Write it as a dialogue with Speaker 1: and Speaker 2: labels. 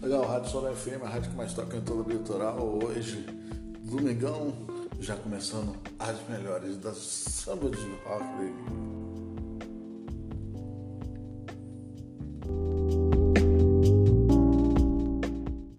Speaker 1: Legal, Rádio Sol FM, a rádio que mais toca em todo o litoral. Hoje, domingão, já começando as melhores da samba de rock, baby.